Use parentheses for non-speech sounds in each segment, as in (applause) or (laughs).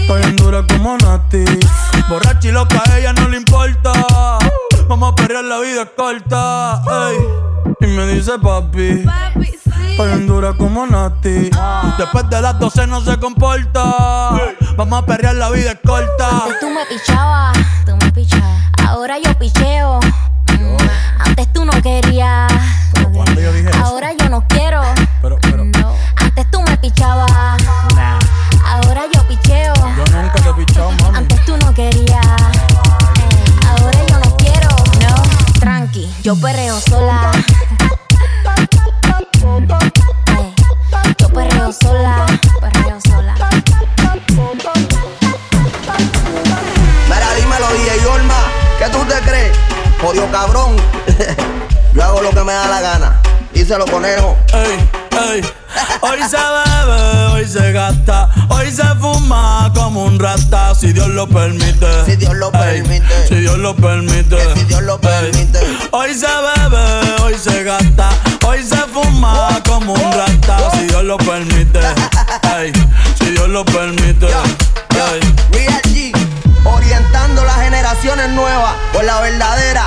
Estoy en dura como Nati. Borracha y loca, a ella no le importa. Vamos a perrear, la vida es corta. ey. Y me dice papi. Estoy en dura como Nati. Después de las 12 no se comporta. Vamos a perrear, la vida es corta. Antes tú me pichabas, tú me pichabas. Ahora yo picheo. Mm, Antes tú no querías. cuando yo eso? Ahora yo no quiero. Pero, pero, No. Antes tú me pichabas. Yo perreo sola. Yo perreo sola. Perreo sola. Mira, dímelo, DJ Olma, ¿qué tú te crees? Jodido cabrón. (laughs) Yo hago lo que me da la gana. Díselo, conejo. Ey, ey. Hoy se bebe, hoy se gasta, hoy se fuma como un rata, si Dios lo permite. Si Dios lo Ey, permite. Si Dios lo permite. Que si Dios lo Ey. permite. Hoy se bebe, hoy se gasta, hoy se fuma como un rata, si Dios lo permite. Si Dios lo permite. Ey. Real G, orientando las generaciones nuevas por la verdadera.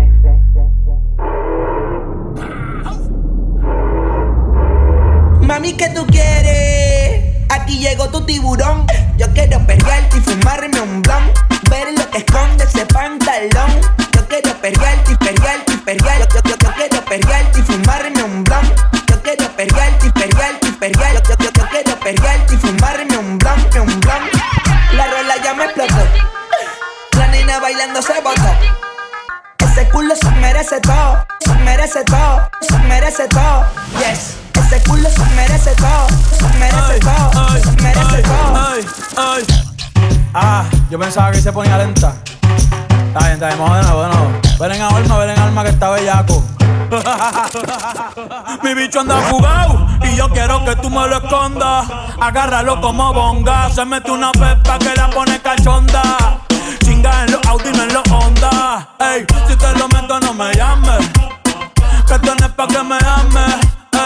Mami, ¿qué tú quieres? Aquí llegó tu tiburón. Yo quiero perrearte y fumarme un blon. Ver lo que esconde ese pantalón. Yo quiero perrearte y perrearte y perrearte. Yo, yo, yo quiero perrearte y fumarme un blon. Yo quiero perrearte y perrearte y perrearte. Yo, yo, yo quiero perrearte y fumarme un blon, un blon. La rola ya me explotó. La nena bailando se botó. Ese culo se merece todo, se merece todo, se merece todo. Yes, ese culo se merece todo, se merece todo, Ay, se merece ay, todo. ay, ay. Ah, yo pensaba que se ponía lenta. Está bien, está bien, vamos de nuevo, de nuevo. Ven en alma, ven en alma que está bellaco. (laughs) Mi bicho anda fugado y yo quiero que tú me lo escondas. Agárralo como bonga. Se mete una pepa que la pone cachonda. Chinga en los Audi, no en los Honda. Ey, si te lo meto, no me llames. Que tienes pa' que me ames.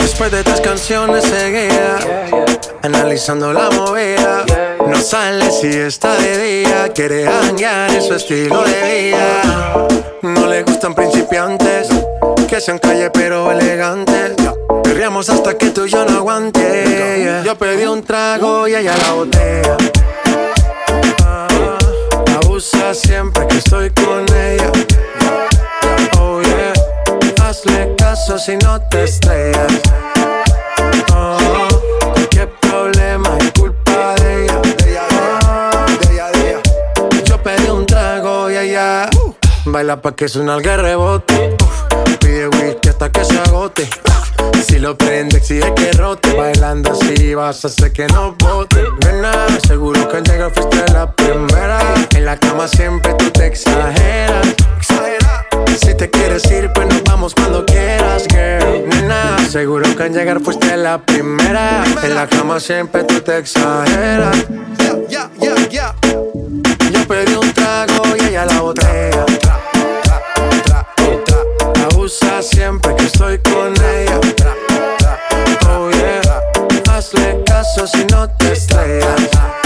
Después de tres canciones seguía analizando la movida. No sale si está de día, quiere hanguear en su estilo de vida. No le gustan principiantes que sean calle pero elegantes. Perriamos hasta que tú y yo no aguante. Yo pedí un trago y ella la botella. Ah, abusa siempre que estoy con ella. Hazle caso si no te estrellas. Oh, qué problema es culpa de ella. De ella, Yo pedí un trago y ella baila pa' que suena el rebote pide whisky hasta que se agote. Si lo prende, exige que rote. Bailando así vas a hacer que no bote. Nena, seguro que al llegar fuiste la primera. En la cama siempre tú te exageras. Si te quieres ir, pues nos vamos cuando quieras, girl. Nena, seguro que al llegar fuiste la primera. En la cama siempre tú te exageras. Yeah, yeah, yeah, Yo pedí un trago y ella la botella siempre que estoy con ella. Oh yeah, hazle caso si no te estrellas.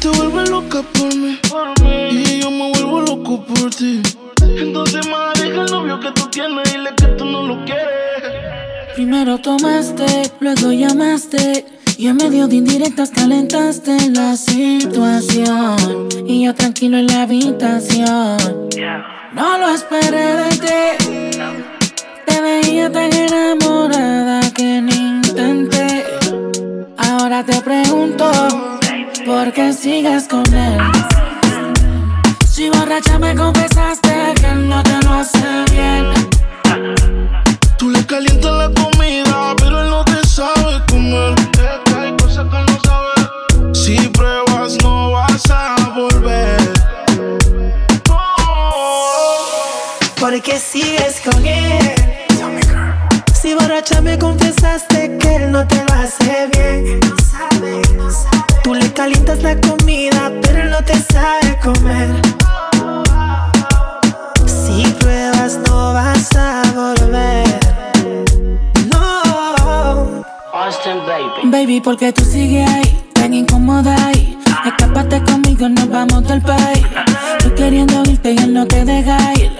Tú te vuelves loca por mí, y yo me vuelvo loco por ti. Entonces, más deja el novio que tú tienes y dile que tú no lo quieres. Primero tomaste, luego llamaste. Y en medio de indirectas calentaste la situación. Y yo tranquilo en la habitación. No lo esperé de ti. Te veía tan enamorada que ni intenté. Ahora te pregunto, ¿por qué sigues con él? Si borracha me confesaste que él no te lo hace bien. Tú le calientas la comida, pero él no te sabe comer. Es que hay cosas que él no sabe. Si pruebas, no vas a volver. ¿Por qué sigues con él? Si borracha me confesaste que él no te lo hace bien. No sabe, no sabe. Tú le calientas la comida, pero no te sabe comer. Si pruebas, no vas a volver. No. Austin, baby. Baby, porque tú sigues ahí, tan incómoda ahí. Escápate conmigo, nos vamos del país. Tú queriendo irte y él no te deja ir.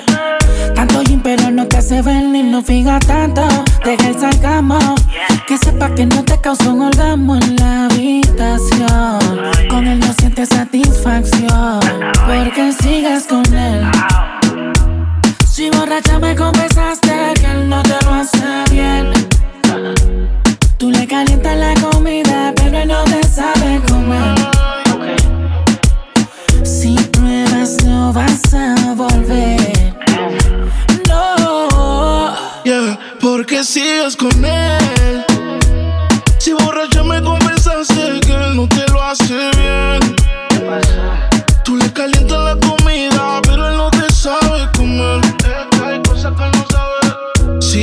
Tanto gym, pero no te hace ver ni no fija tanto. Deja el salgamo. Que sepa que no te causó un orgasmo en la habitación. Con él no sientes satisfacción. Porque sigues con él. Si borracha me confesaste que él no te lo hace bien. Tú le calientas la comida, pero él no te sabe comer. No vas a volver. porque sigues con él. Si borracha me confesaste que él no te lo hace bien. Tú le calientas la comida, pero él no te sabe comer. Hay cosas que no sabe. Si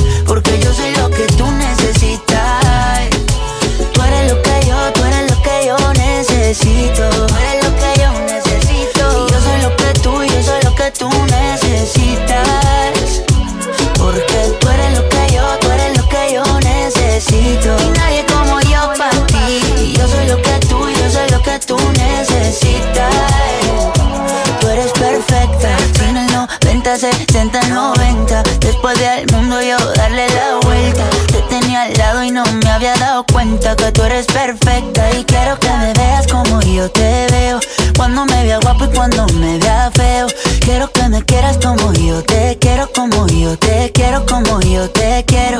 besito. cuenta que tú eres perfecta y quiero que me veas como yo te veo. Cuando me vea guapo y cuando me vea feo. Quiero que me quieras como yo te quiero, como yo te quiero, como yo te quiero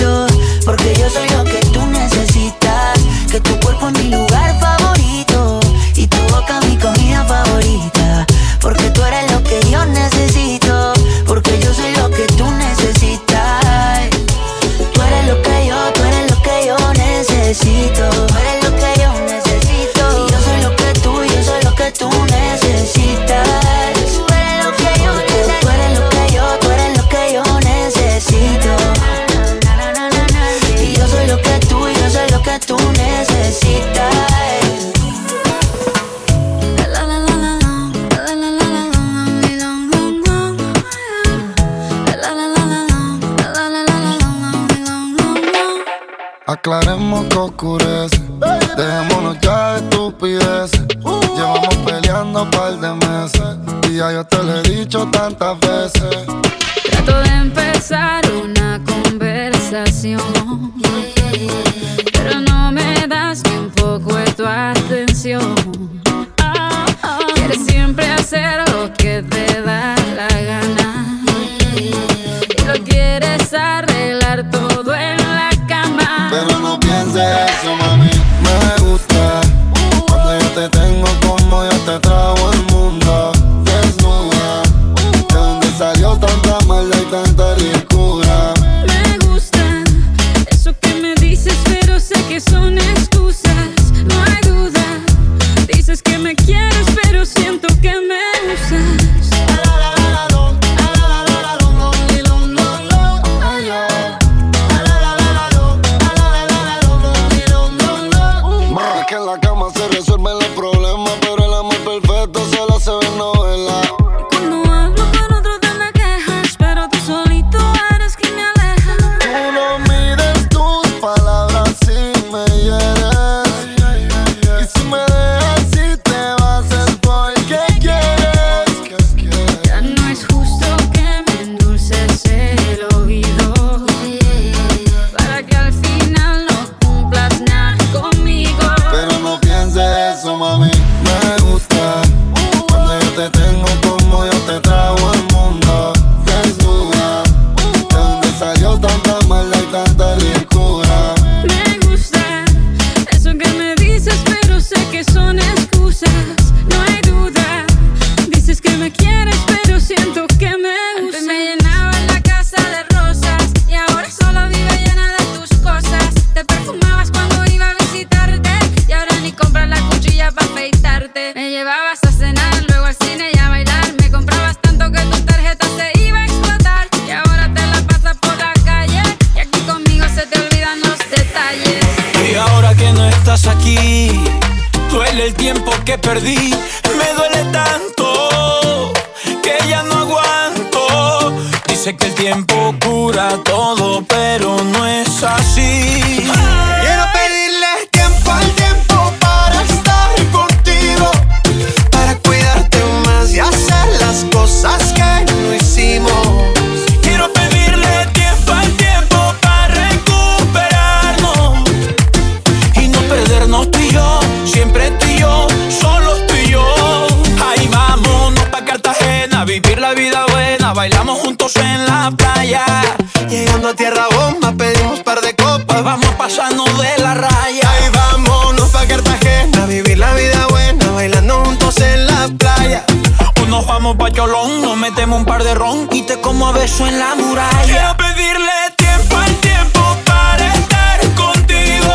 como pacholón. Nos metemos un par de ron y te como a beso en la muralla. Quiero pedirle tiempo al tiempo para estar contigo,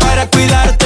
para cuidarte.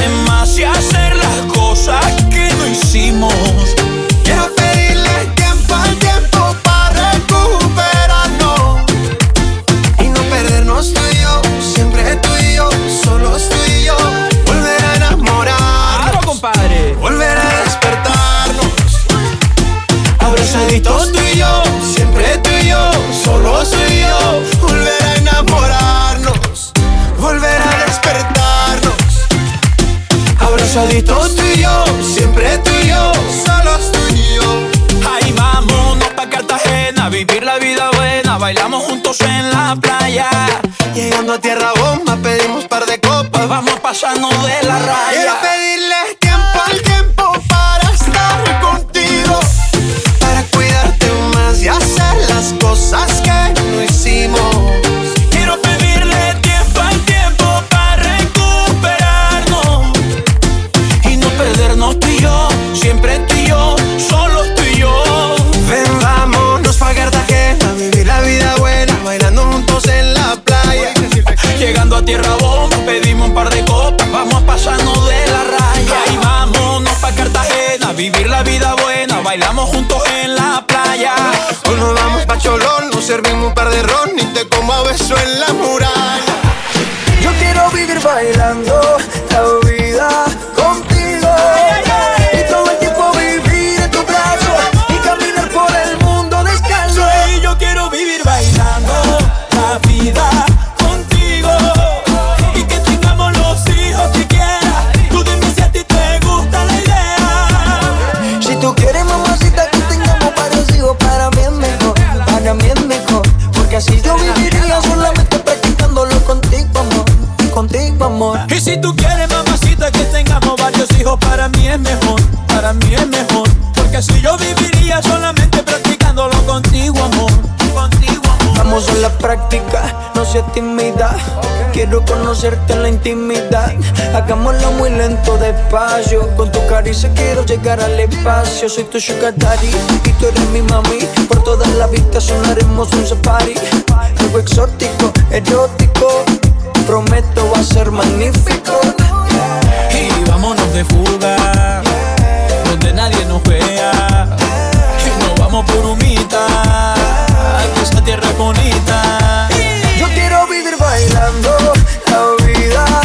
práctica, no seas tímida. Quiero conocerte en la intimidad. Hagámoslo muy lento, despacio. Con tu caricia quiero llegar al espacio. Soy tu sugar y tú eres mi mami. Por toda la vistas sonaremos un safari. Algo exótico, erótico. Prometo va a ser magnífico. Y vámonos de fuga, donde nadie nos vea. Y nos vamos por humita tierra bonita. Yo quiero vivir bailando la vida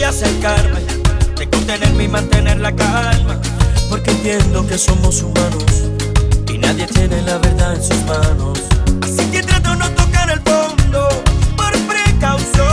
de acercarme, de contenerme y mantener la calma. Porque entiendo que somos humanos y nadie tiene la verdad en sus manos. Así que trato no tocar el fondo por precaución.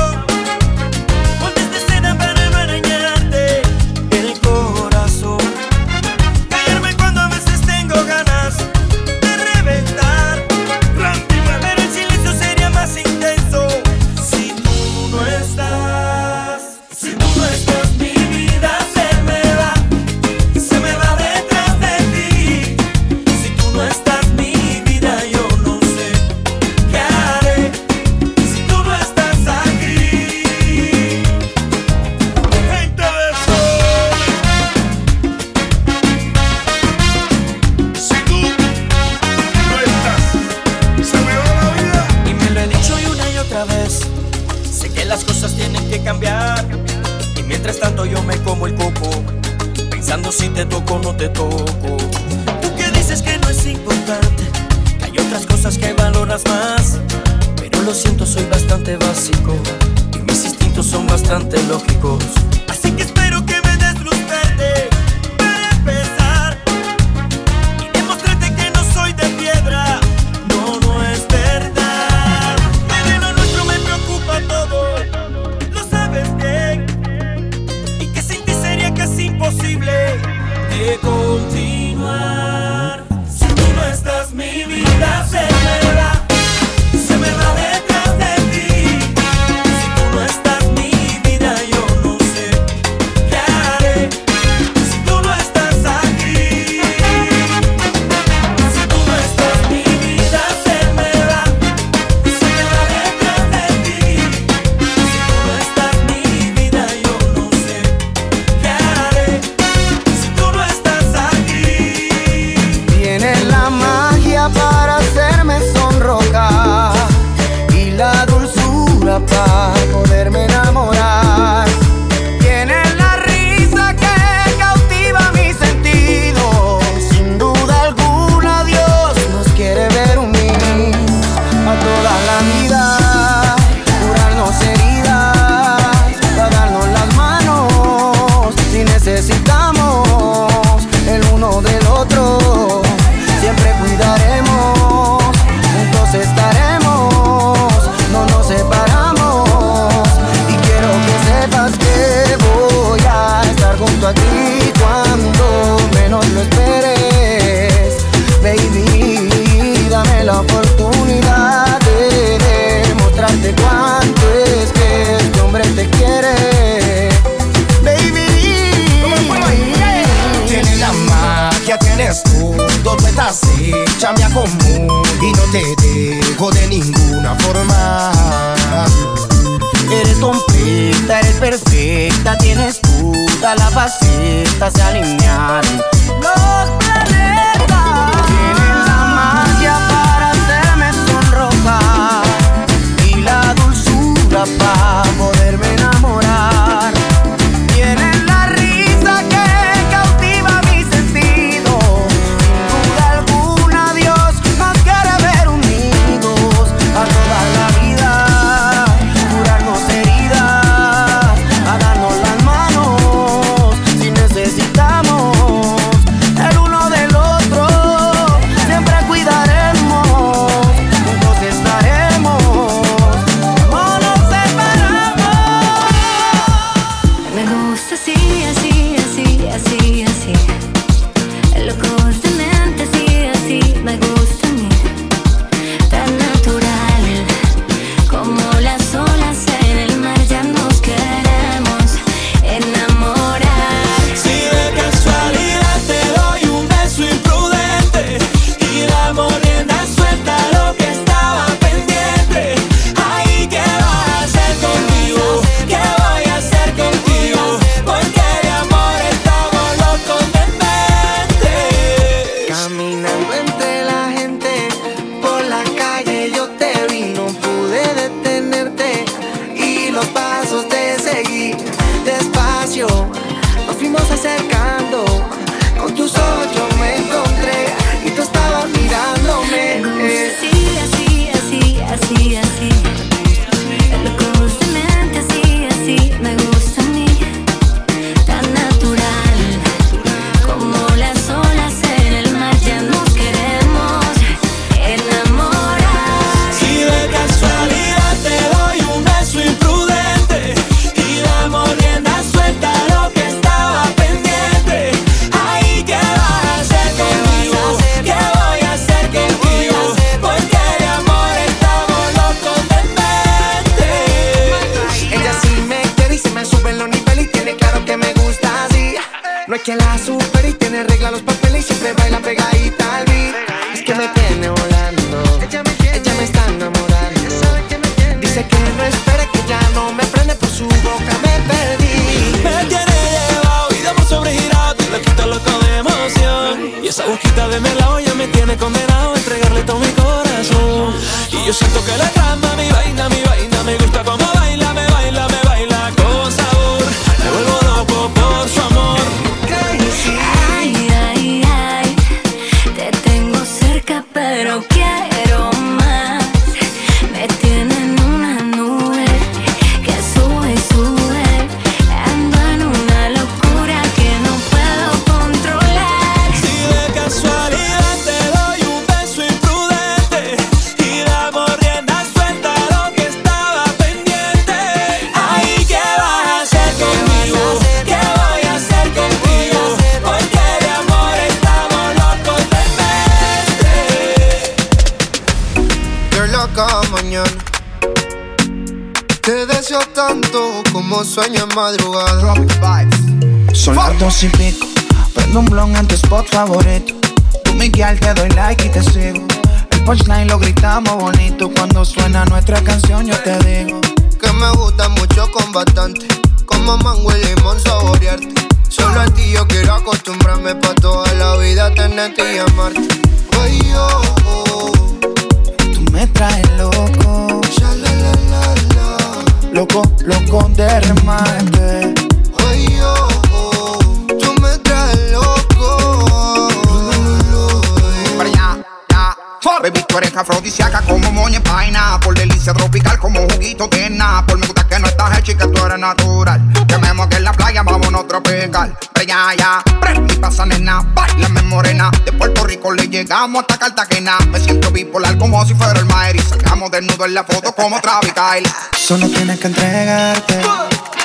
La foto como Travis Kyle. Solo tienes que entregarte,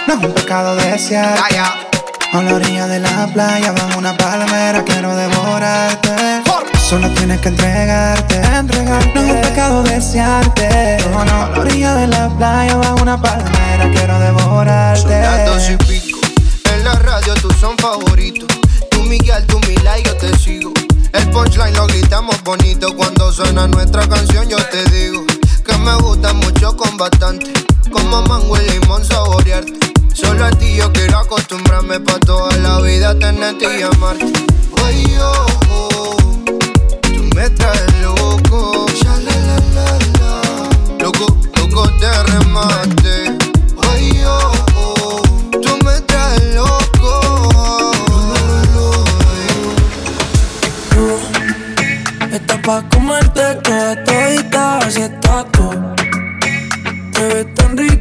no es un pecado desear. A la orilla de la playa, bajo una palmera, quiero devorarte. Solo tienes que entregarte, entregarte. No es un pecado desearte. No, no. A la orilla de la playa, bajo una palmera, quiero devorarte. Son las dos y pico. En la radio tú son favoritos. Tú Miguel, tú Mila y yo te sigo. El punchline lo gritamos bonito. Cuando suena nuestra canción, yo te digo. Me gusta mucho con bastante. Como mango y limón saborearte. Solo a ti yo quiero acostumbrarme pa' toda la vida tenerte y amarte. Ay, oh, oh. Tú me traes loco. Ya. Loco, loco de remate. Ay, oh. Tú me traes loco. Estás pa' comerte toda todita, así estás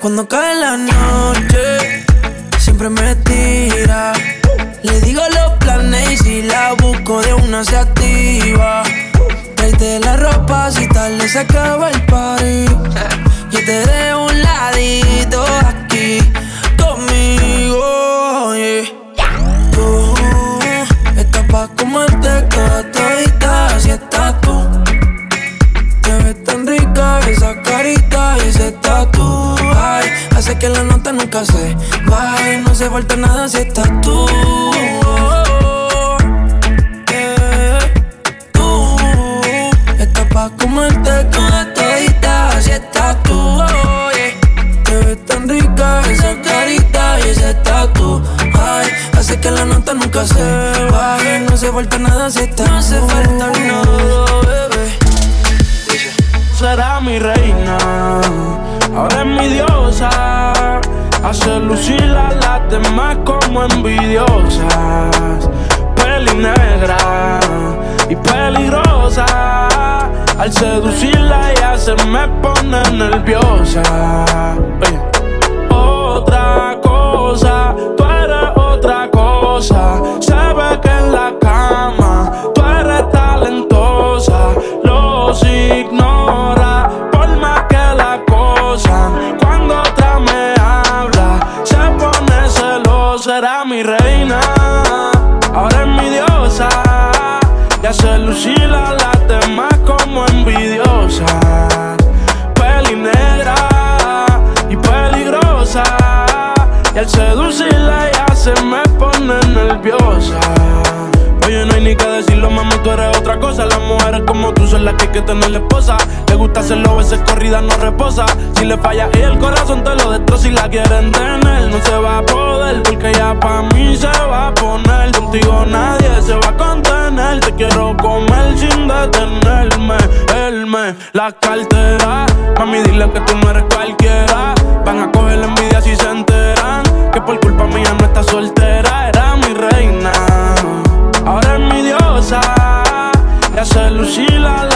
Cuando cae la noche, siempre me tira. Le digo los planes y si la busco de una se activa. Traete la ropa si tarde se acaba el party. Yo te dejo un ladito aquí conmigo. yeah. Tú estás pa' comerte toda todita, así estás tú. Esa carita y ese tatu. Ay, hace que la nota nunca se baje. No se falta nada si estás tú. Yeah. Tú estás pa' comerte toda todita, así estás tú. Yeah. Te ves tan rica esa carita y ese tatu. Ay, hace que la nota nunca se baje. No se falta nada si estás No se falta nada, será mi reina, ahora es mi diosa. Hace lucir a las demás como envidiosas. Peli negra y peligrosa. Al seducirla ella se me pone nerviosa. Otra cosa, tú eres otra cosa. Se que en la cama tú eres talentosa. Los ignora Cuando otra me habla, se pone celosa. Era mi reina, ahora es mi diosa. Y hace lucir a las demás como envidiosas. Peli negra y peligrosa. Y al seducirla ya se me pone nerviosa. Ni que decirlo, mami, tú eres otra cosa. Las mujeres como tú son las que hay que tener la esposa. Le gusta hacerlo, veces corrida no reposa. Si le falla y el corazón te lo destroza. Si la quieren tener, no se va a poder. Porque ya pa' mí se va a poner. Contigo nadie se va a contener. Te quiero comer sin detenerme. Él me la cartera. Mami, dile que tú no eres cualquiera. Van a coger la envidia si se enteran. Que por culpa mía no está soltera. Era mi reina. Diosa. Y hace lucir a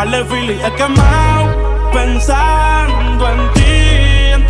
Par de filis he quemado. Pensando en ti,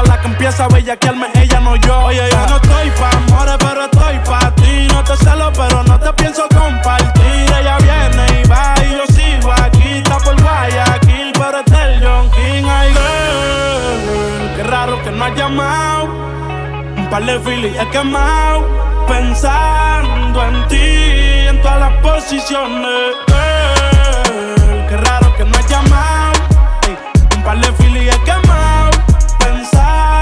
la que empieza a bellaquearme, ella no yo. Oye, yo no estoy pa' amores, pero estoy pa' ti. No te celo, pero no te pienso compartir. Ella viene y va y yo sigo aquí. Está por Guayaquil, pero es del John King. Ay, girl, qué raro que no has llamado. Un par de filis he quemado. Pensando en ti, en todas las posiciones. Girl, qué raro que no has llamado. Un par de filis he quemado. Pensando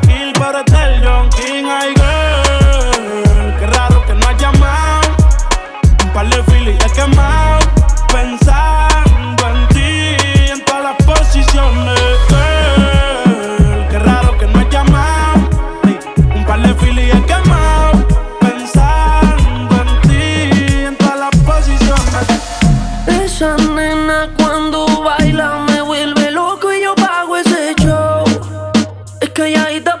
Pensando en ti, en todas las posiciones. Girl, qué raro que no has llamado. Un par de filis he quemado. Pensando en ti, en todas las posiciones. Esa nena cuando baila me vuelve loco y yo pago ese show. Es calladita pero la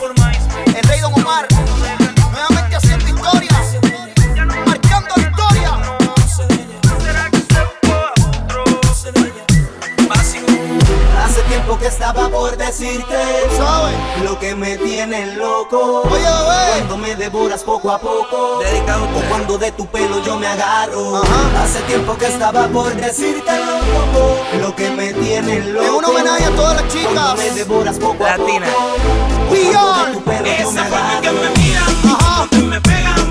El rey Don Omar, nuevamente haciendo historia, marcando historia. Hace tiempo que estaba por decirte lo que me tiene loco. Oye, oye. Cuando me devoras poco a poco, Dedicado o cuando de tu pelo yo me agarro. Hace tiempo que estaba por decirte loco, lo que me tiene loco. Es un homenaje a todas las chicas. Cuando me devoras poco a poco, cuando de tu pelo Esa yo me agarro. que me miran, Ajá. me pegan.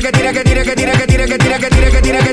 que tira, que tira, que tira, que tira, que tira, que tira, que tira, que tira, que tira, que tira,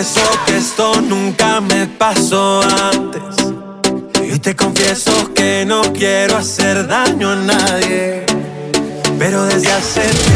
confieso que esto nunca me pasó antes. Y te confieso que no quiero hacer daño a nadie. Pero desde hace tiempo.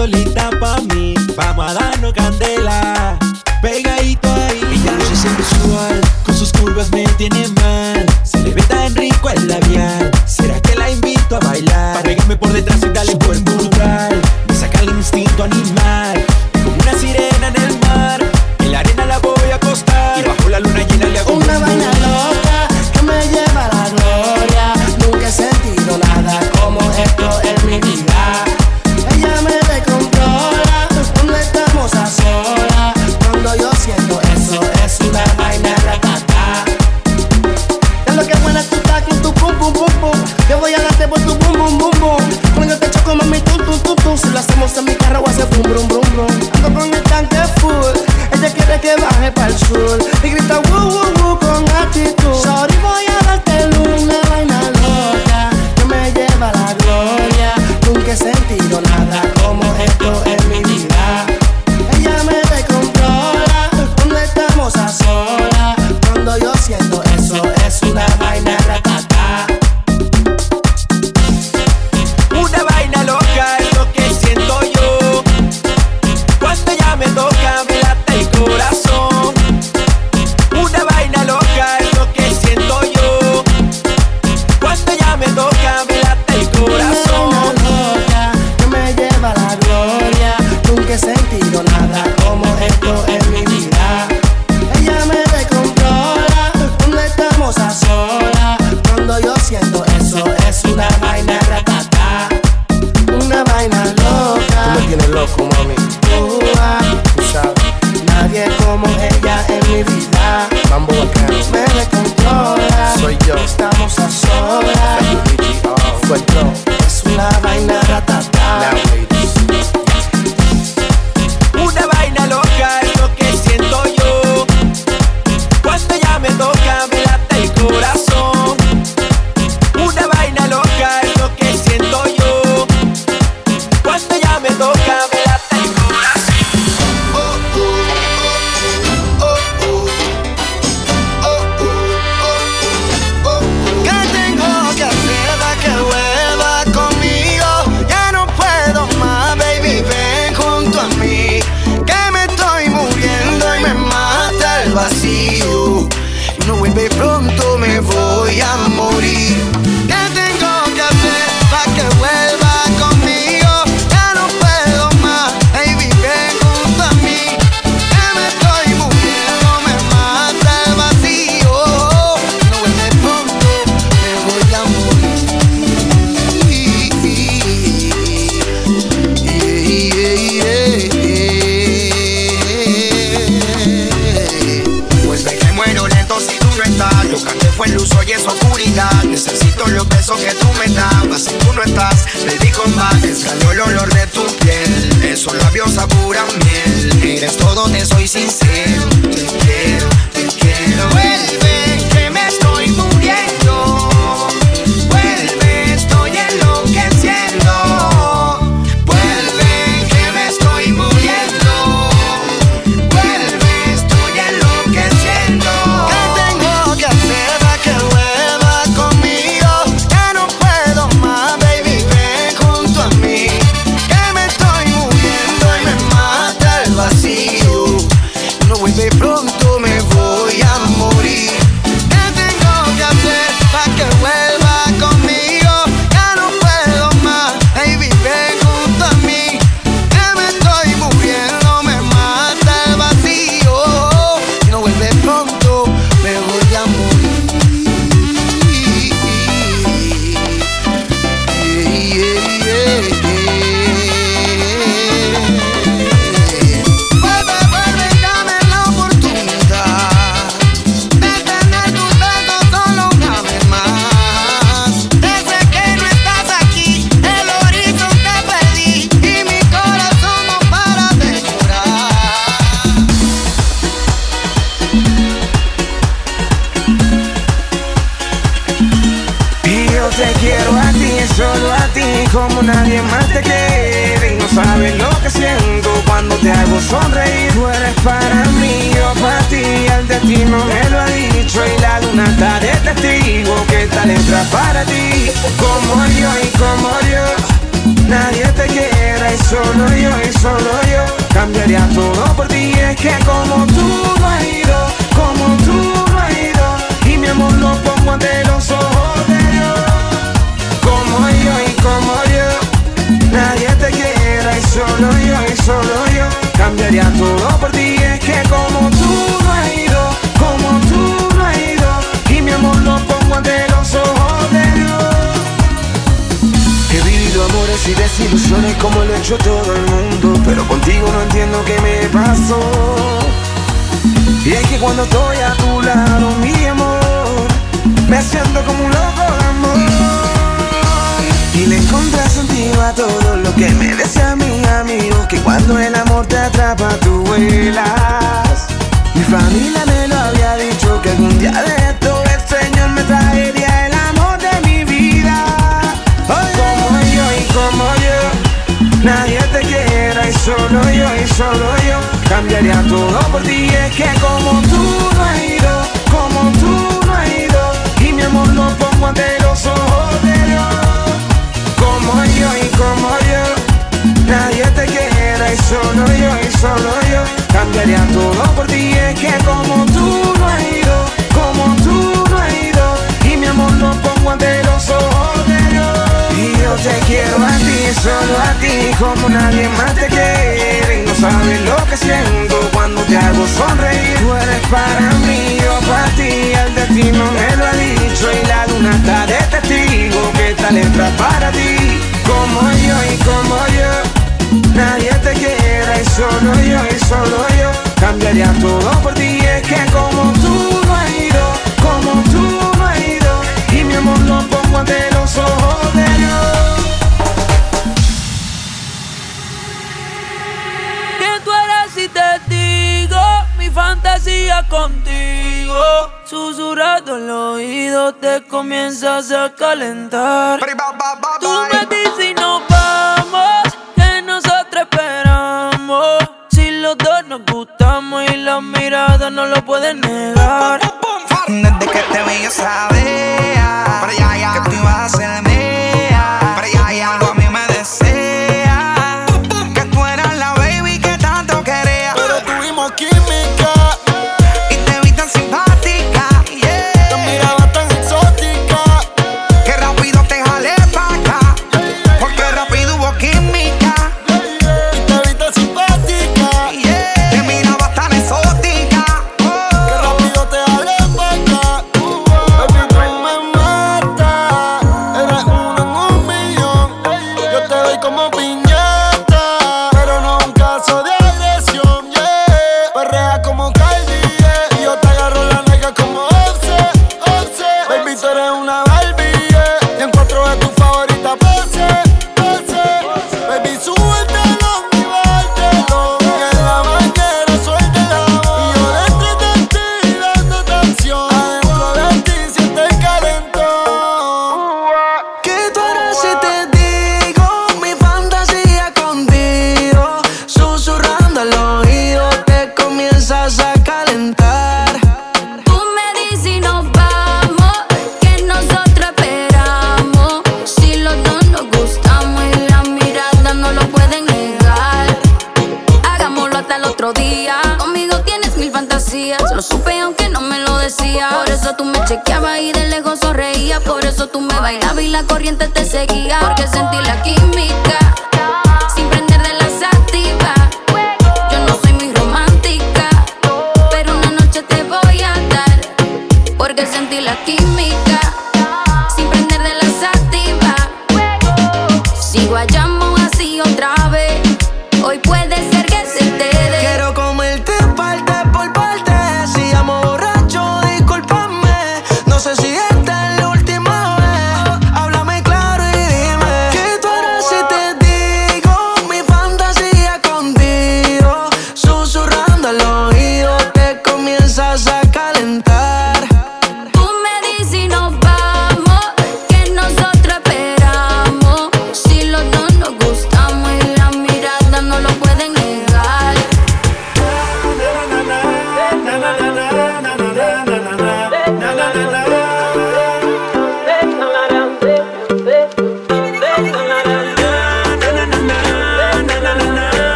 solita pa' mí. Vamos a darnos candela, pegadito ahí. Ella luce sensual, con sus curvas me tiene mal. Se le ve tan rico el labial. ¿Será que la invito a bailar? Para por detrás y darle buen brutal. Me saca el instinto animal.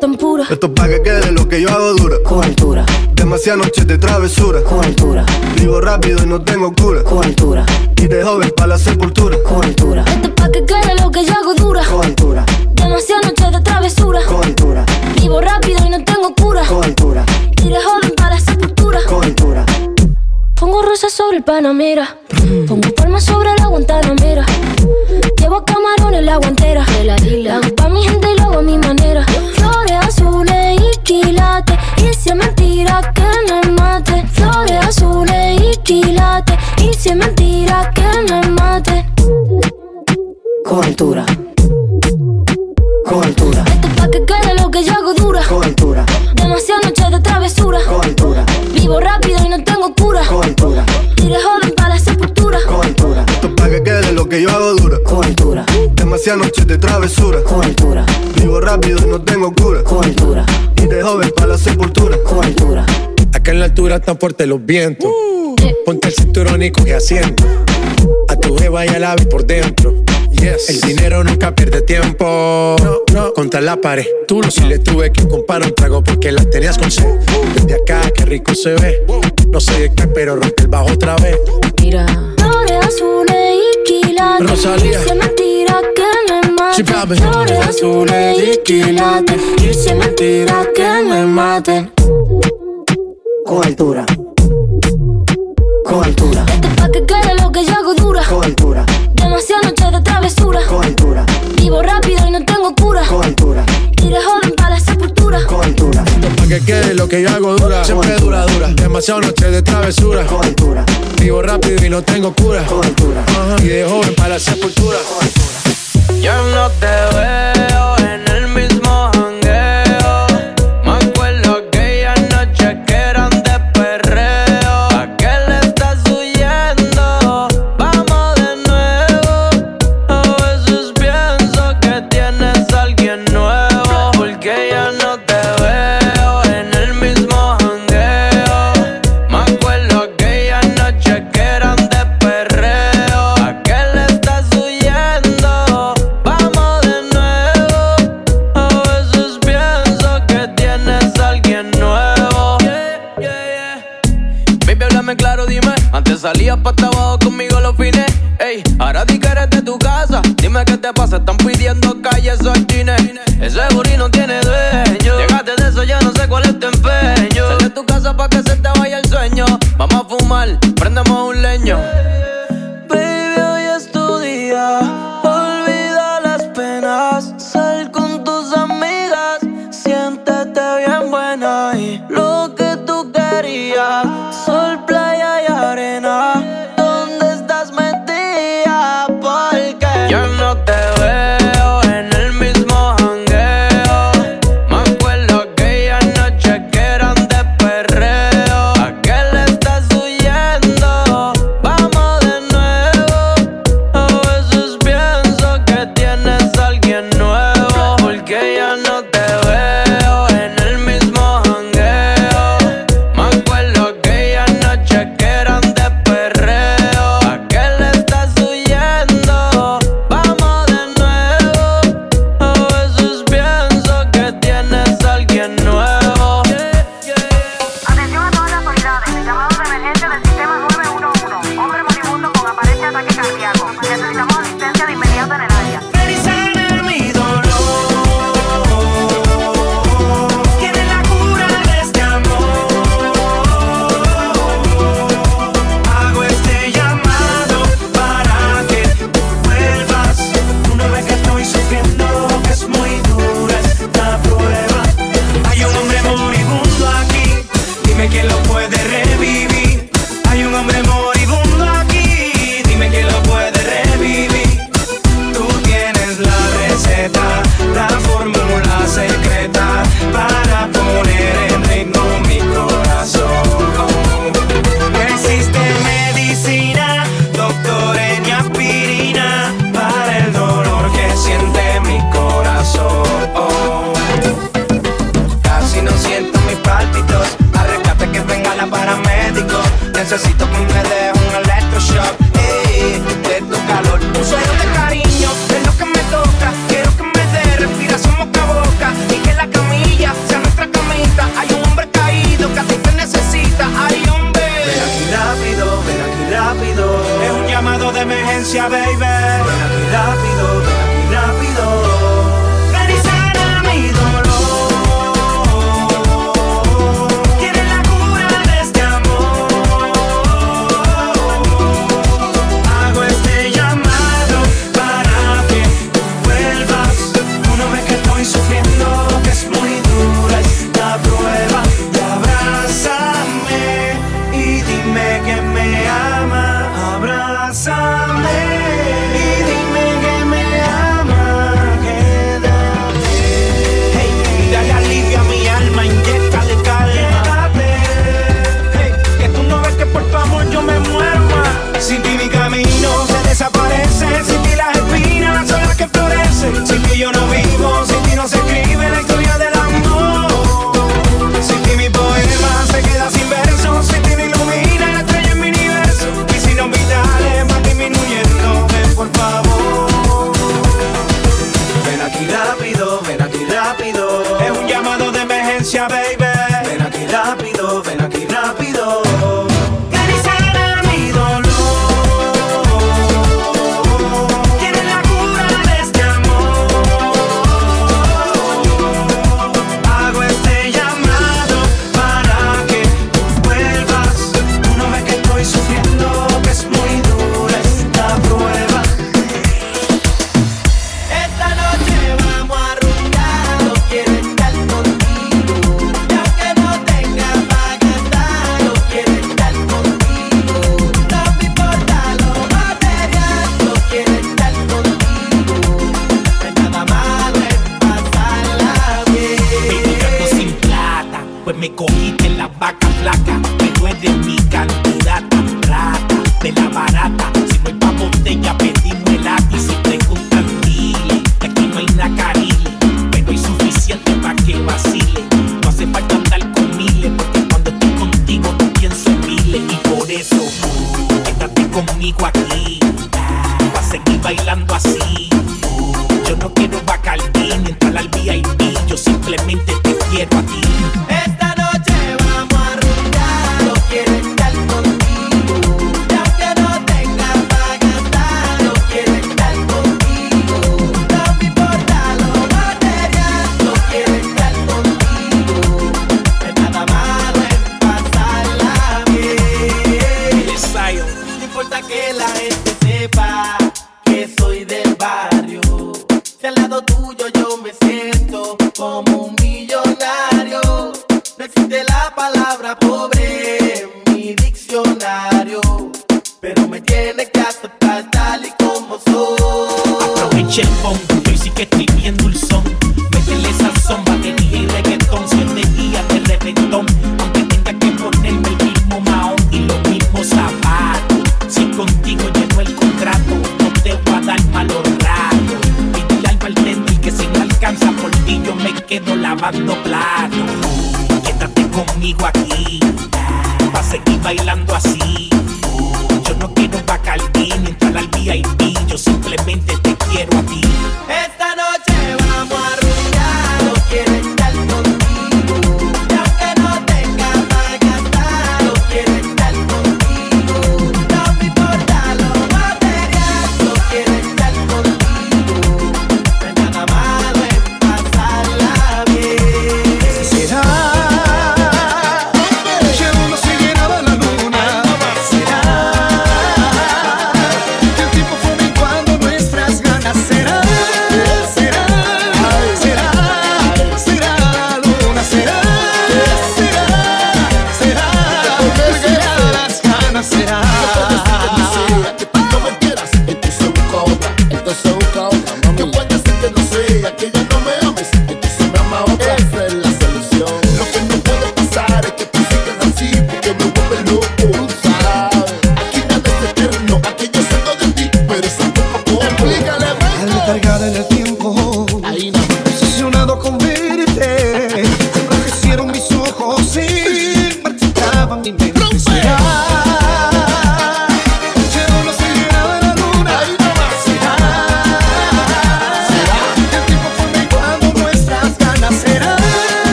Tan pura. Esto es pa' que quede lo que yo hago dura. Con altura. Demasiadas noches de travesura. Con altura. Vivo rápido y no tengo cura. Con altura. Y de joven para la sepultura. Con altura. Esto es pa' que quede lo que yo hago dura. Con altura. Demasiadas noches de travesura. Con altura. Vivo rápido y no tengo cura. Con altura. Y de joven para la sepultura. Con altura. Pongo rosas sobre el Panamera. Altura están fuertes los vientos. Ponte el cinturón y coge asiento. A tu jeva y al ave por dentro. El dinero nunca pierde tiempo. No, Contra la pared. Tú no si le tuve que comprar un trago porque la tenías con sed. Desde acá, qué rico se ve. No sé de qué, pero rompe el bajo otra vez. Mira. Flores azules y quilates. Rosalía. Es mentira que me mate. Flores azules y quilates. Es mentira que me maten. Con altura. Con altura. Esto es pa' que quede lo que yo hago dura. Con altura. Demasiadas noches de travesura. Con altura. Vivo rápido y no tengo cura. Con altura. Y de joven para la sepultura. Con altura. Pa' que quede lo que yo hago dura. Siempre dura, dura. Demasiadas noches de travesura. Con altura. Vivo rápido y no tengo cura. Con altura. Ajá. Y de joven para la sepultura. Yo no te veo en el te pasa, están pidiendo calle esos chines. Ese booty no tiene dueño. Llegaste de eso, ya no sé cuál es tu empeño. Sal de tu casa pa' que se te vaya el sueño. Vamos a fumar, prendemos un leño. Baby, hoy es tu día. Olvida las penas. Sal con tus amigas. Siéntete bien buena. Y lo que tú querías. Sol, playa y arena.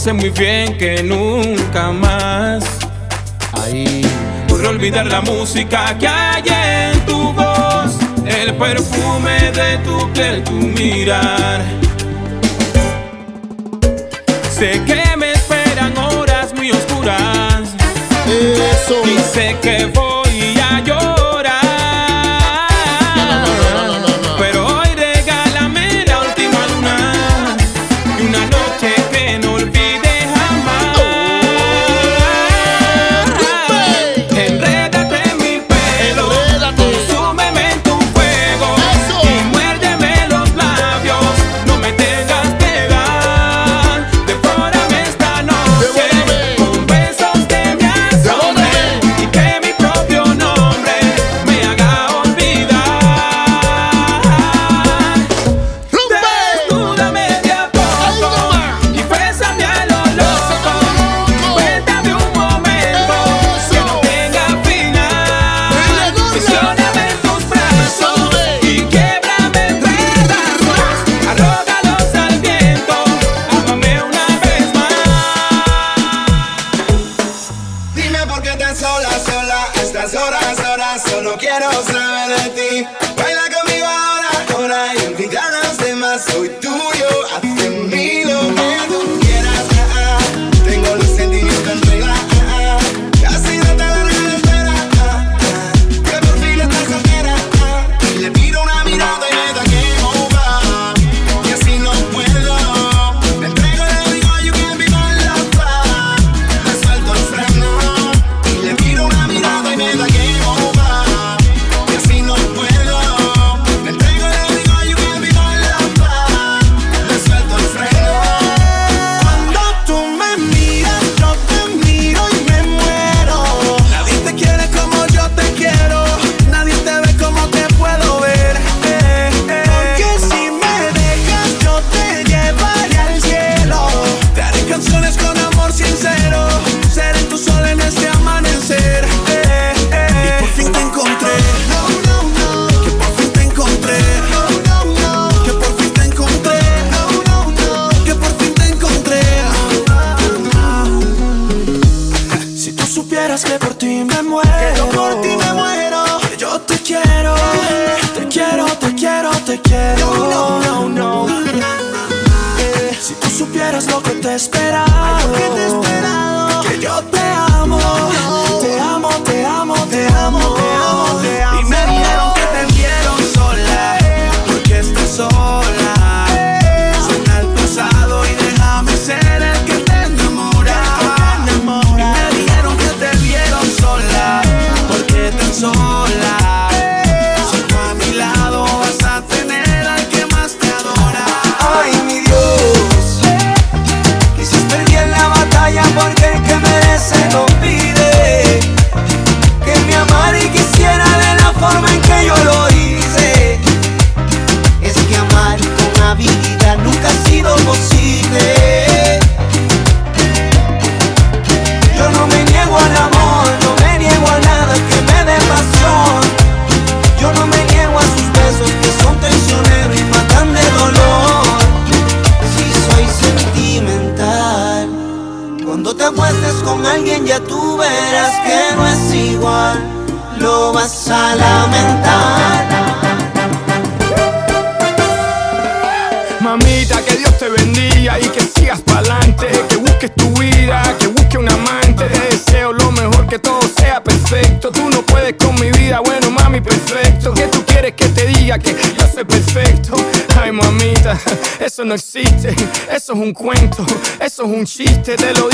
sé muy bien que nunca más ahí. podré olvidar la música que hay en tu voz, el perfume de tu piel, tu mirar. Sé que me esperan horas muy oscuras. Y sé que voy cuento, eso es un chiste de lo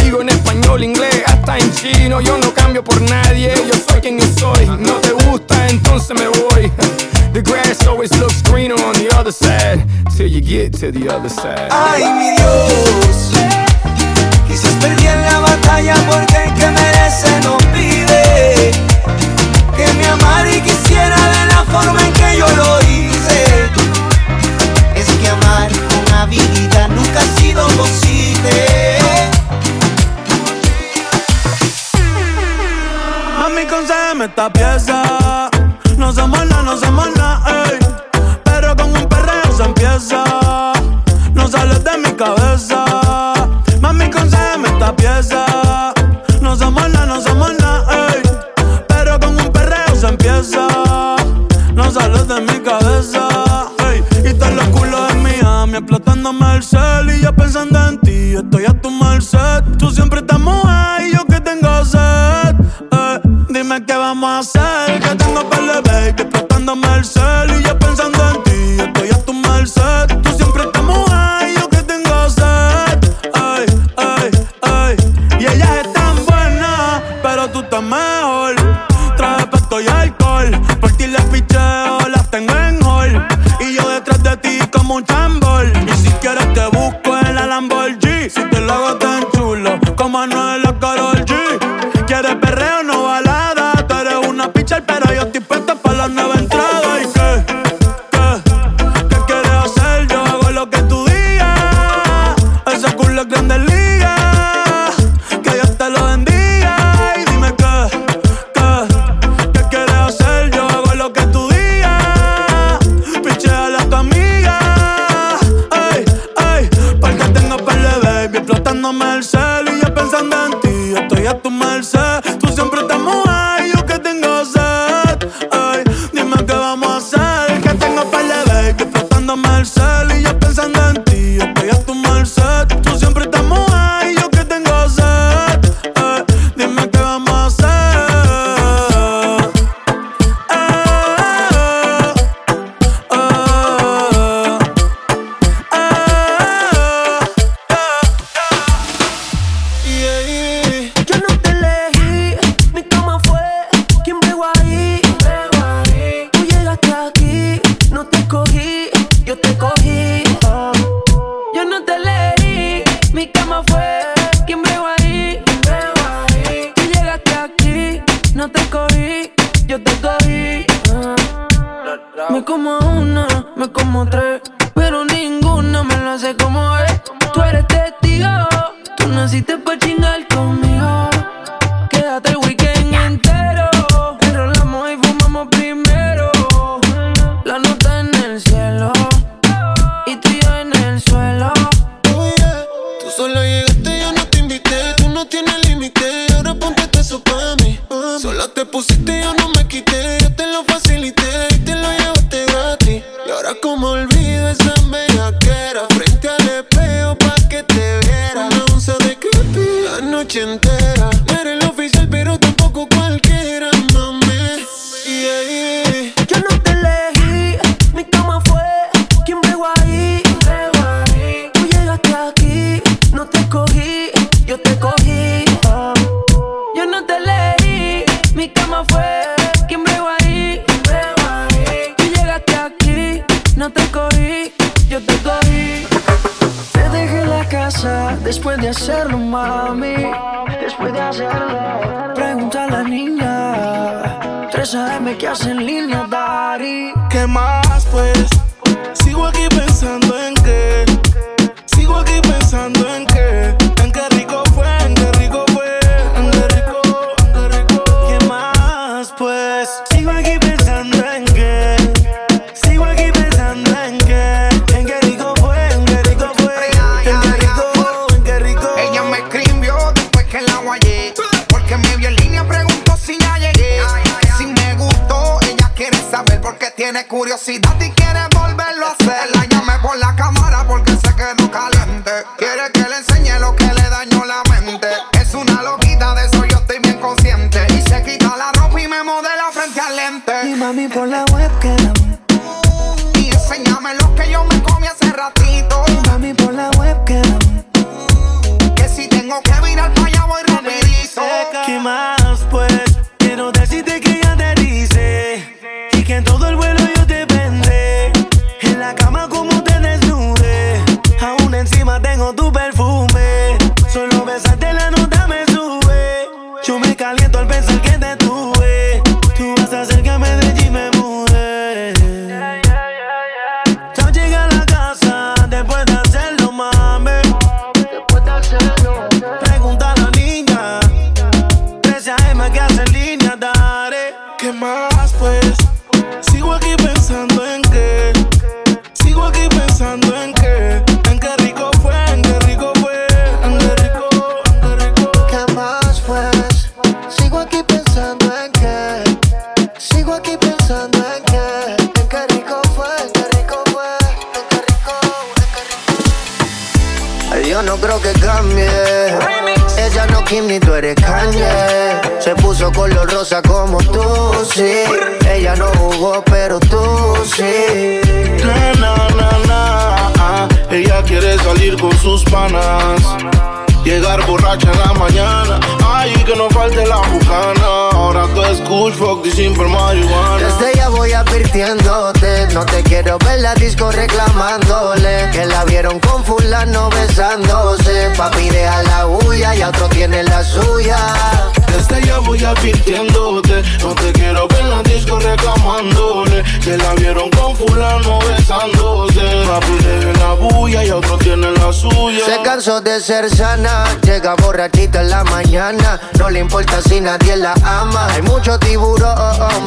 de ser sana, llega borrachita en la mañana. No le importa si nadie la ama. Hay mucho tiburón,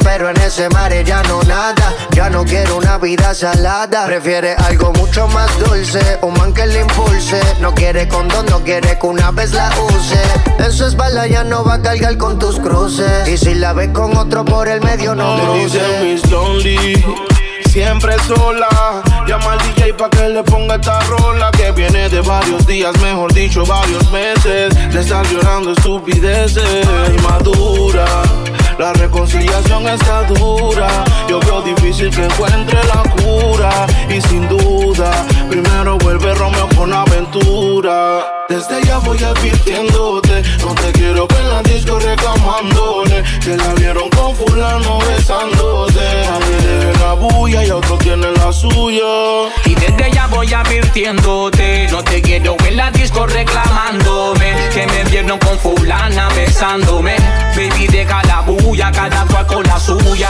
pero en ese mar ya no nada. Ya no quiere una vida salada. Prefiere algo mucho más dulce, un man que le impulse. No quiere condón, no quiere que una vez la use. En su espalda ya no va a cargar con tus cruces. Y si la ves con otro por el medio, no cruces. Siempre sola. Llama al DJ pa' que le ponga esta rola que viene de varios días, mejor dicho, varios meses. De estar llorando estupideces, madura. La reconciliación está dura. Yo veo difícil que encuentre la cura. Y sin duda, primero vuelve Romeo con aventura. Desde ya voy advirtiéndote. No te quiero ver en la disco reclamándole. Que la vieron con fulano besándose. A mí la bulla y otro tiene la suya. Y desde ya voy advirtiéndote No te quiero en la disco reclamándome Que me vieron con fulana besándome Baby deja la bulla, cada cual con la suya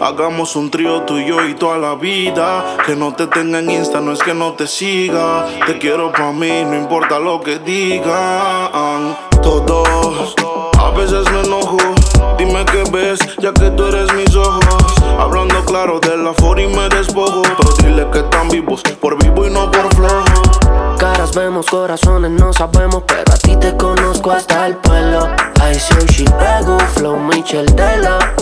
Hagamos un trío tú y yo y toda la vida. Que no te tenga en Insta, no es que no te siga. Te quiero para mí, no importa lo que digan. Todos, a veces me enojo. Dime qué ves, ya que tú eres mis ojos. Hablando claro de la for y me despojo. Pero dile que están vivos, por vivo y no por flojo. Caras vemos, corazones no sabemos, pero a ti te conozco hasta el pueblo. I see she pego, flow Michel Dela. Tú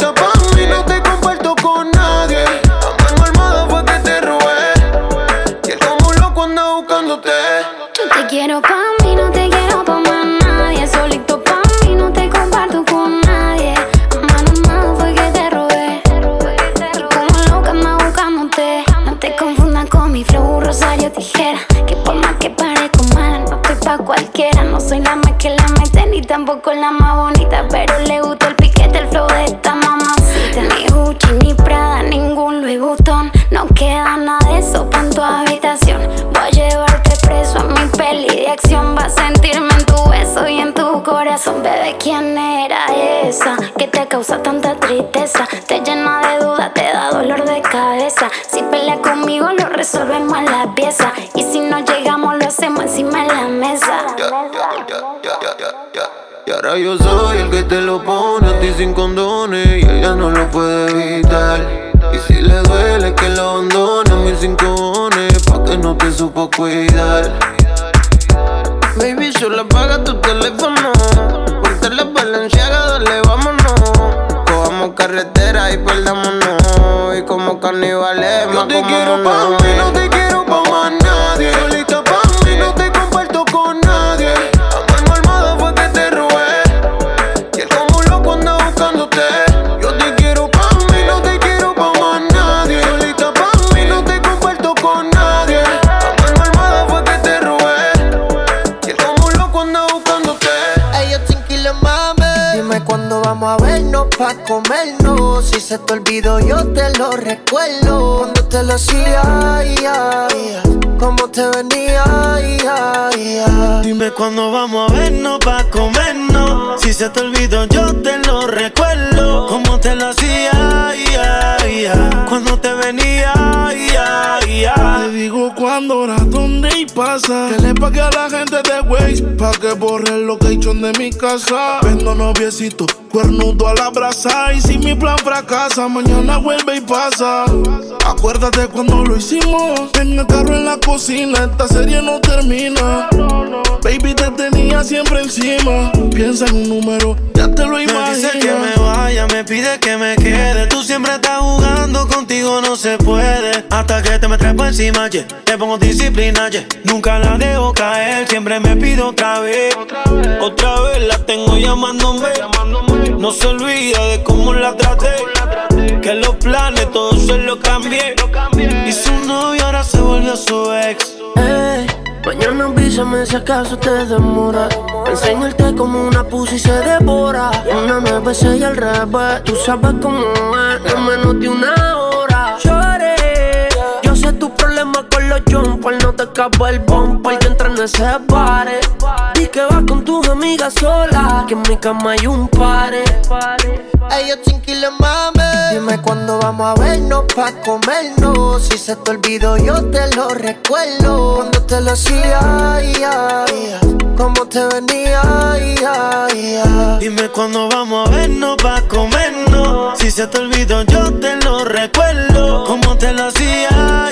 Tampoco la más bonita. Pero le gusta el piquete, el flow de esta mamacita. Ni Gucci, ni Prada, ningún Louis Vuitton. No queda nada de eso en tu habitación. Voy a llevarte preso a mi peli de acción. Va a sentirme en tu beso y en tu corazón. Bebé, ¿quién era esa que te causa tanta tristeza? Te llena de dudas, te da dolor de cabeza. Si pelea conmigo, lo resolvemos en la pieza. Y si no llegamos, lo hacemos encima de la mesa. Y ahora yo soy el que te lo pone a ti sin condones y ella no lo puede evitar. Y si le duele que lo abandone a mis cinco pa' que no te supo cuidar. Baby, solo apaga tu teléfono. Ponte la valenciaga, dale, vámonos. Cojamos carretera y perdámonos. Y como carnivales, Yo te quiero pa' mí, no te quiero comernos. Si se te olvidó, yo te lo recuerdo. Cuando te lo hacía, ay, cómo te venía, ay, ay, ay. Dime cuándo vamos a vernos pa' comernos. Si se te olvidó, yo te lo recuerdo. Como te lo hacía, cuando te venía. Te digo cuándo, hora, dónde y pasa. Que le pague a la gente de Waze pa' que borre el location de mi casa. Vendo noviecito, cuernudo a la brasa. Y si mi plan fracasa, mañana vuelve y pasa. Acuérdate cuando lo hicimos. En el carro en la cocina, esta serie no termina. Baby, te tenía siempre encima. Piensa en un número, ya te lo Me imaginas. dice que me vaya, me pide que me quede. Tú siempre estás jugando, contigo no se puede. Hasta que te me trepo encima, yeah. Te pongo disciplina, yeah. Nunca la dejo caer, siempre me pido otra vez. Otra vez la tengo llamándome. No se olvida de cómo la traté. Que los planes todos se los cambié. Y su novio ahora se volvió su ex. Ey, mañana avísame si acaso te demora. Enseñarte como una pussy se devora. Una nueve, seis al revés. Tú sabes cómo es, en menos de una hora. Jumpers. No te escapa el bumper que entra en ese pare. Di que vas con tus amigas sola. Que en mi cama hay un pare. Ellos chinquiles mame. Dime cuándo vamos a vernos pa' comernos. Si se te olvidó, yo te lo recuerdo. Cuando te lo hacía, ay, cómo te venía, ay. Dime cuándo vamos a vernos pa' comernos. Si se te olvidó, yo te lo recuerdo. Como te lo hacía,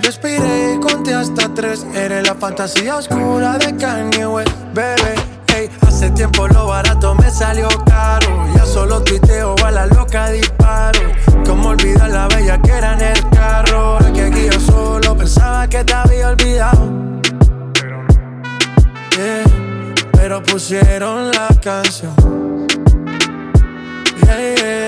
Respiré y conté hasta tres. Eres la fantasía oscura de Kanye West, bebé. Ey, hace tiempo lo barato me salió caro. Ya solo tuiteo a la loca disparo. Como olvidar la bella que era en el carro. Ahora que aquí yo solo pensaba que te había olvidado. Yeah, pero pusieron la canción. Yeah, yeah.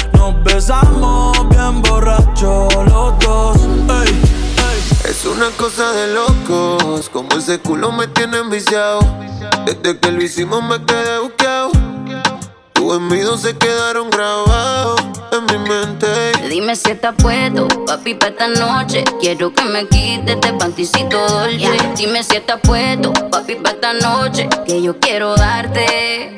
nos besamos bien borracho los dos. Ey, Es una cosa de locos, como ese culo me tiene enviciado. Desde que lo hicimos me quedé buqueado. Tus envidios se quedaron grabados en mi mente. Dime si estás puesto, papi, pa' esta noche. Quiero que me quites este panticito dolce. Dime si estás puesto, papi, pa' esta noche. Que yo quiero darte.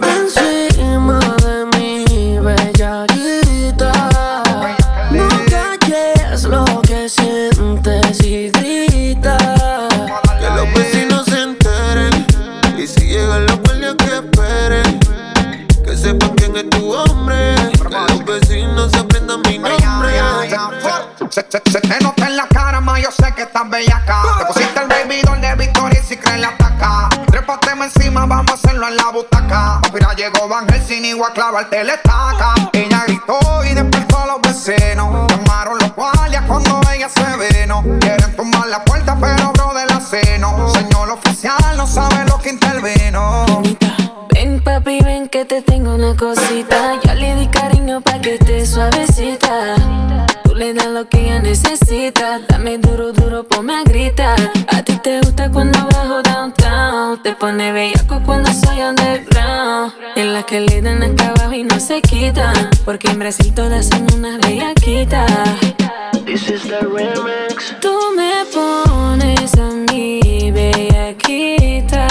Se, se, te nota en la cara, ma yo sé que estás bellaca. Te pusiste el baby doll de Victoria y que la ataca. Trépateme encima, vamos a hacerlo en la butaca. Mira, llegó Van Helsing y a clavarte la estaca. Ella gritó y despertó a los vecinos. Llamaron los guardias cuando ella se veno. Quieren tumbar la puerta, pero bro de la seno. Señor oficial, no sabe lo que intervino. Ven, papi, ven que te tengo una cosita. Ya le di Lo que ella necesita. Dame duro, duro, ponme a gritar. A ti te gusta cuando bajo downtown. Te pone bellaco cuando soy underground. En la que le dan acá abajo y no se quita. Porque en Brasil todas son unas bellaquitas. This is the remix. Tú me pones a mí bellaquita.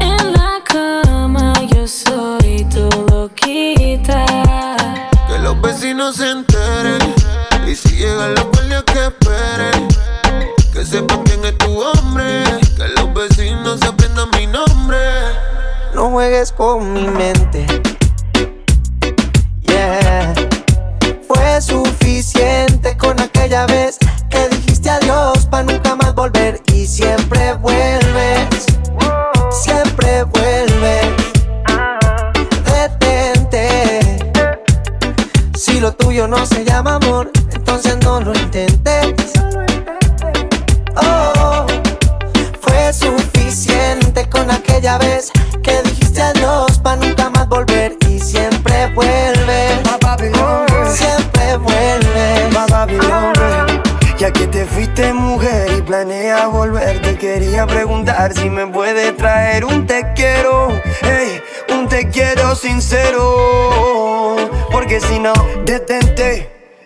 En la cama yo soy tu loquita. Que los vecinos se enteren. Y si llegan los guardias que esperen. Que sepan quién es tu hombre. Que los vecinos se aprendan mi nombre. No juegues con mi mente. Yeah. Fue suficiente con aquella vez que dijiste adiós para nunca más volver y siempre vuelves. Siempre vuelves. Detente. Si lo tuyo no se llama amor, lo intentes. Oh, fue suficiente con aquella vez que dijiste adiós para nunca más volver y siempre vuelve. Siempre vuelve. Ya que te fuiste mujer y planeas volver, te quería preguntar si me puede traer un te quiero, hey, un te quiero sincero. Porque si no, detente,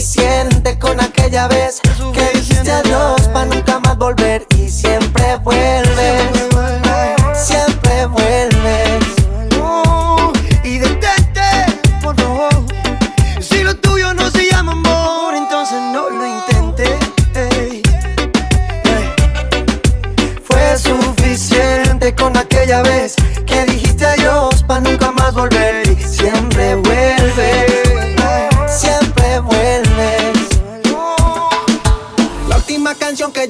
Suficiente con aquella vez que dijiste adiós para nunca más volver y siempre vuelves.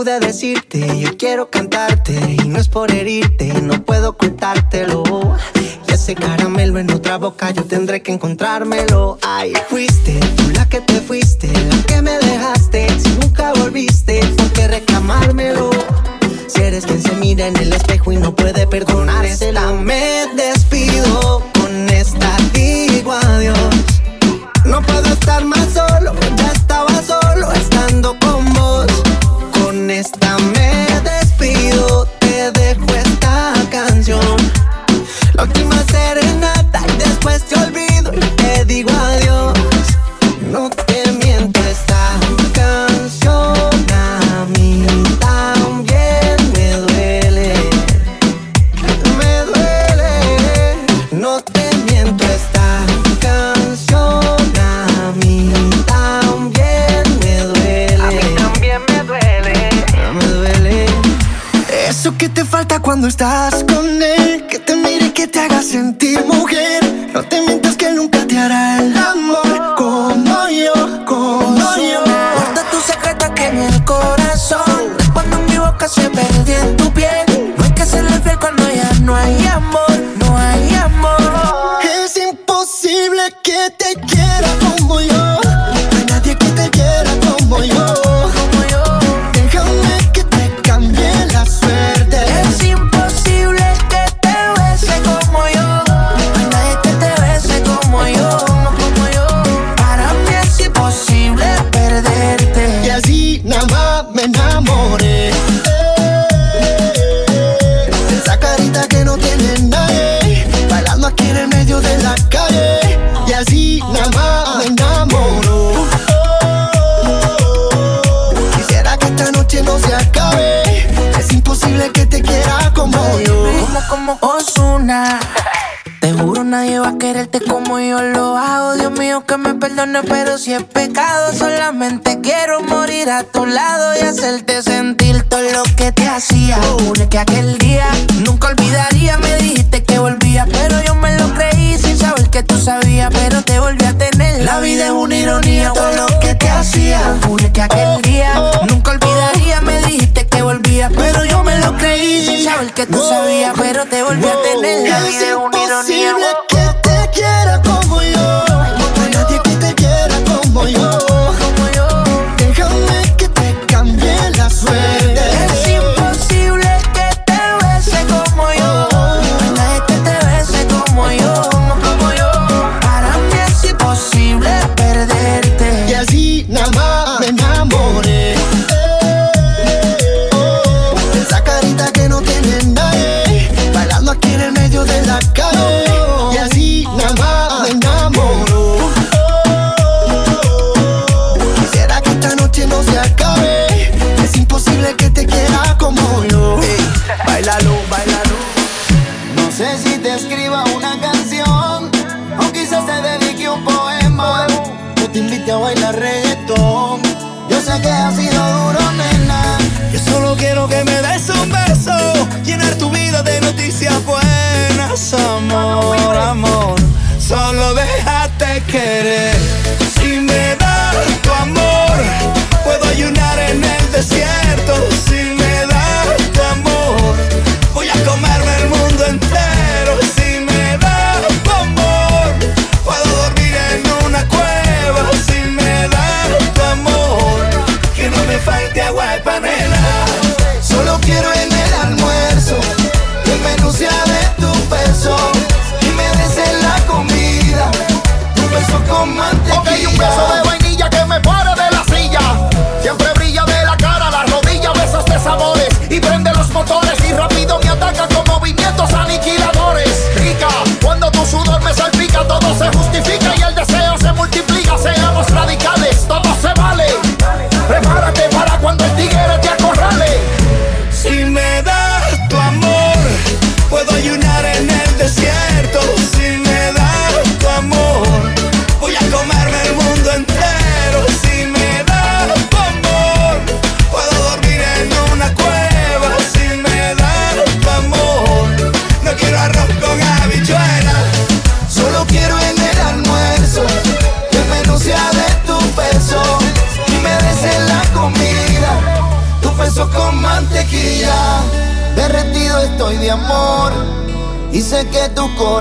pude decirte, yo quiero cantarte y no es por herirte, no puedo ocultártelo. Y ese caramelo en otra boca yo tendré que encontrármelo. Ay, fuiste tú la que te fuiste, la que me dejaste. Si nunca volviste, ¿por qué reclamármelo? Si eres quien se mira en el espejo y no puede perdonársela, me despido.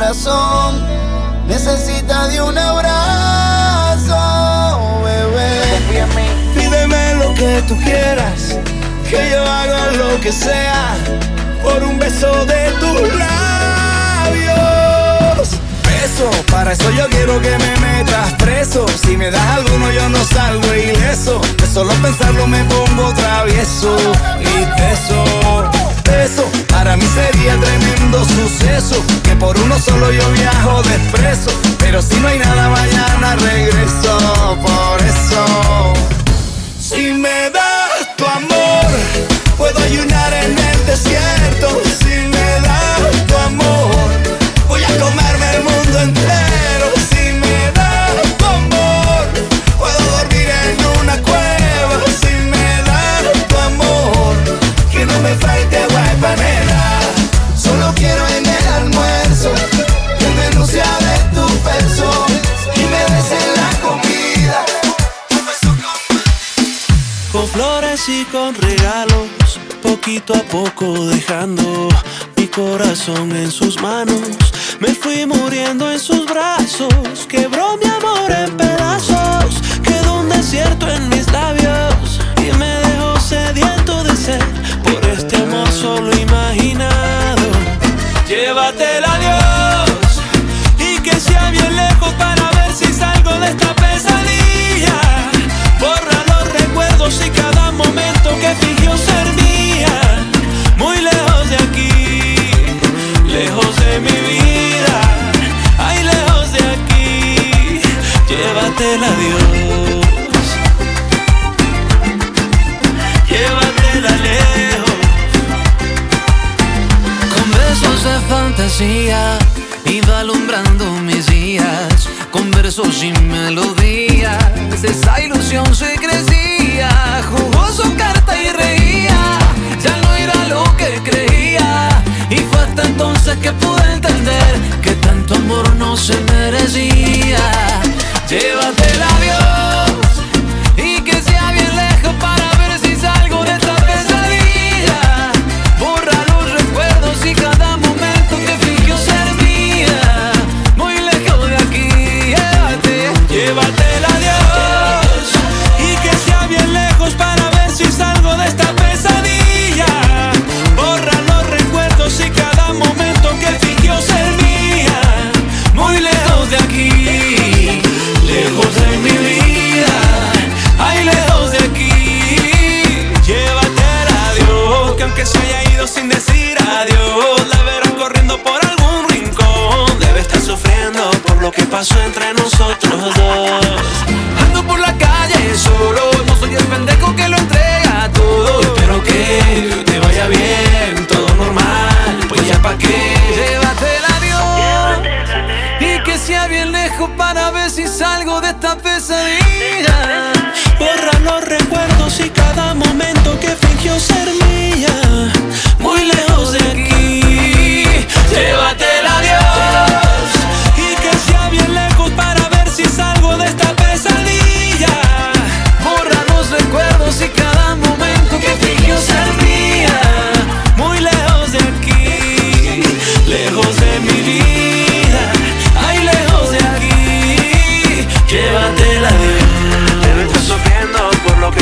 corazón de un abrazo, bebé. Confía. Pídeme lo que tú quieras, que yo haga lo que sea por un beso de tus labios. Beso, para eso yo quiero que me metas preso. Si me das alguno, yo no salgo solo pensarlo me pongo travieso y teso. Eso para mí sería tremendo suceso. Que por uno solo yo viajo despreso. Pero si no hay nada, mañana regreso. Por eso, si me das tu amor, puedo ayunar en el desierto distancia bien lejos para ver si salgo de esta pesadilla. Borra los recuerdos y cada momento que fingió ser mía. Muy lejos de aquí, llévate.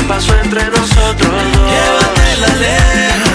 pasó entre nosotros dos.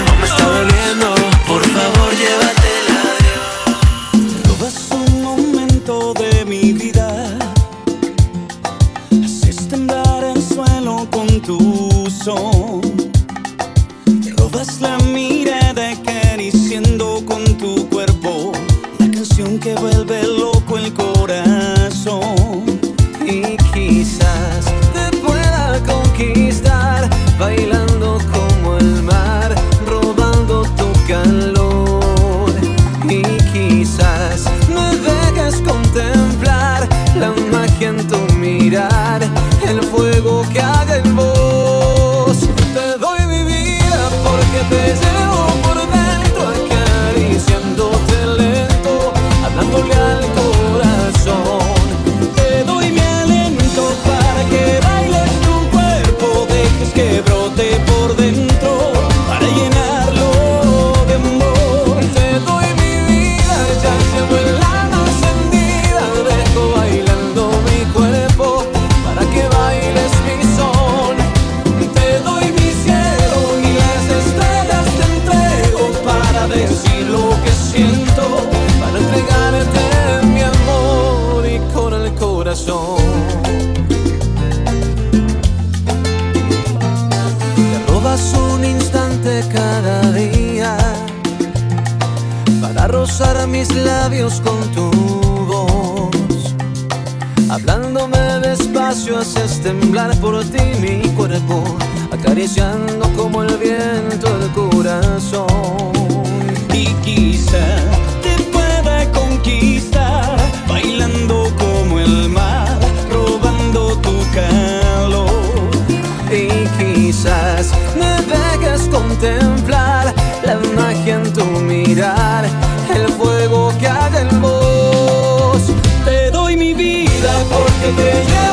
temblar por ti mi cuerpo, acariciando como el viento el corazón. Y quizá te pueda conquistar, bailando como el mar, robando tu calor. Y quizás me dejes contemplar la magia en tu mirar, el fuego que haga el voz. Te doy mi vida porque te llevo.